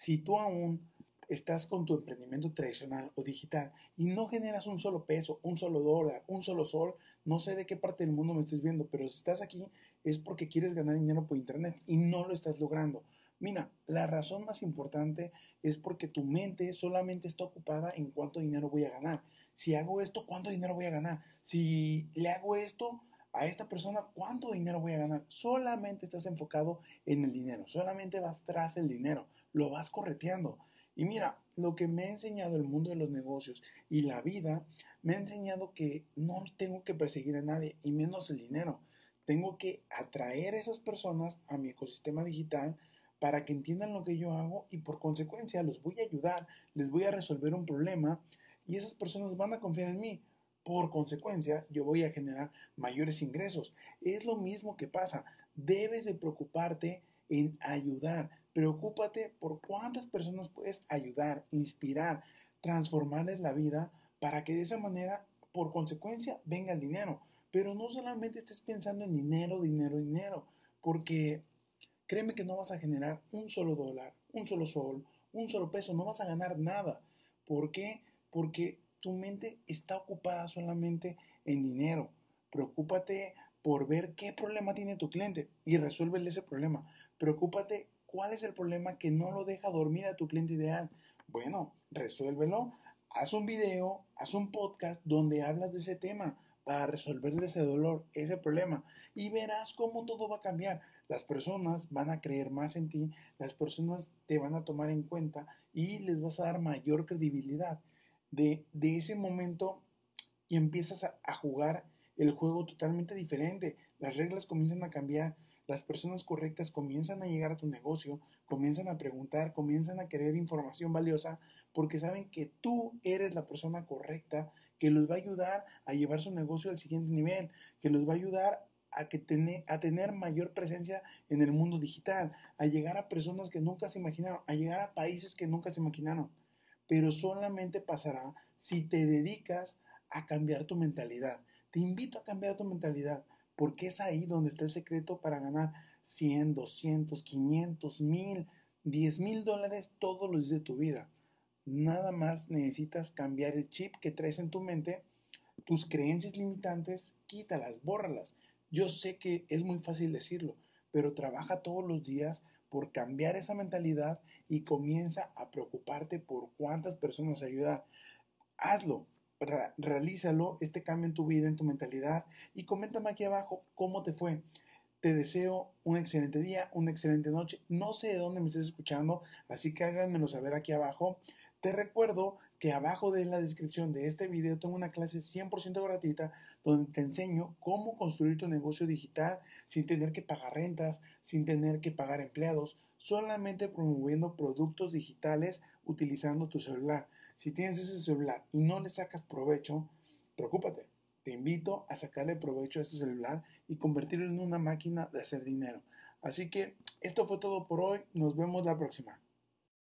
Si tú aún estás con tu emprendimiento tradicional o digital y no generas un solo peso, un solo dólar, un solo sol, no sé de qué parte del mundo me estés viendo, pero si estás aquí es porque quieres ganar dinero por internet y no lo estás logrando. Mira, la razón más importante es porque tu mente solamente está ocupada en cuánto dinero voy a ganar. Si hago esto, ¿cuánto dinero voy a ganar? Si le hago esto a esta persona, ¿cuánto dinero voy a ganar? Solamente estás enfocado en el dinero, solamente vas tras el dinero, lo vas correteando. Y mira, lo que me ha enseñado el mundo de los negocios y la vida, me ha enseñado que no tengo que perseguir a nadie, y menos el dinero. Tengo que atraer a esas personas a mi ecosistema digital para que entiendan lo que yo hago y por consecuencia los voy a ayudar, les voy a resolver un problema y esas personas van a confiar en mí. Por consecuencia, yo voy a generar mayores ingresos. Es lo mismo que pasa. Debes de preocuparte en ayudar. Preocúpate por cuántas personas puedes ayudar, inspirar, transformarles la vida para que de esa manera, por consecuencia, venga el dinero. Pero no solamente estés pensando en dinero, dinero, dinero, porque créeme que no vas a generar un solo dólar, un solo sol, un solo peso, no vas a ganar nada. ¿Por qué? Porque tu mente está ocupada solamente en dinero. Preocúpate por ver qué problema tiene tu cliente y resuélvele ese problema. Preocúpate cuál es el problema que no lo deja dormir a tu cliente ideal. Bueno, resuélvelo. Haz un video, haz un podcast donde hablas de ese tema para resolverle ese dolor, ese problema. Y verás cómo todo va a cambiar. Las personas van a creer más en ti, las personas te van a tomar en cuenta y les vas a dar mayor credibilidad. De, ese momento y empiezas a jugar el juego totalmente diferente. Las reglas comienzan a cambiar las personas correctas comienzan a llegar a tu negocio, comienzan a preguntar, comienzan a querer información valiosa porque saben que tú eres la persona correcta que los va a ayudar a llevar su negocio al siguiente nivel, que los va a ayudar a, que a tener mayor presencia en el mundo digital, a llegar a personas que nunca se imaginaron, a llegar a países que nunca se imaginaron. Pero solamente pasará si te dedicas a cambiar tu mentalidad. Te invito a cambiar tu mentalidad porque es ahí donde está el secreto para ganar 100, 200, 500, 1000, 10 mil dólares todos los días de tu vida. Nada más necesitas cambiar el chip que traes en tu mente, tus creencias limitantes, quítalas, bórralas. Yo sé que es muy fácil decirlo, pero trabaja todos los días por cambiar esa mentalidad y comienza a preocuparte por cuántas personas ayudar. Hazlo, realízalo, este cambio en tu vida, en tu mentalidad y coméntame aquí abajo cómo te fue. Te deseo un excelente día, una excelente noche. No sé de dónde me estés escuchando, así que háganmelo saber aquí abajo. Te recuerdo que abajo de la descripción de este video tengo una clase 100% gratuita donde te enseño cómo construir tu negocio digital sin tener que pagar rentas, sin tener que pagar empleados, solamente promoviendo productos digitales utilizando tu celular. Si tienes ese celular y no le sacas provecho, preocúpate. Te invito a sacarle provecho a ese celular y convertirlo en una máquina de hacer dinero. Así que esto fue todo por hoy. Nos vemos la próxima.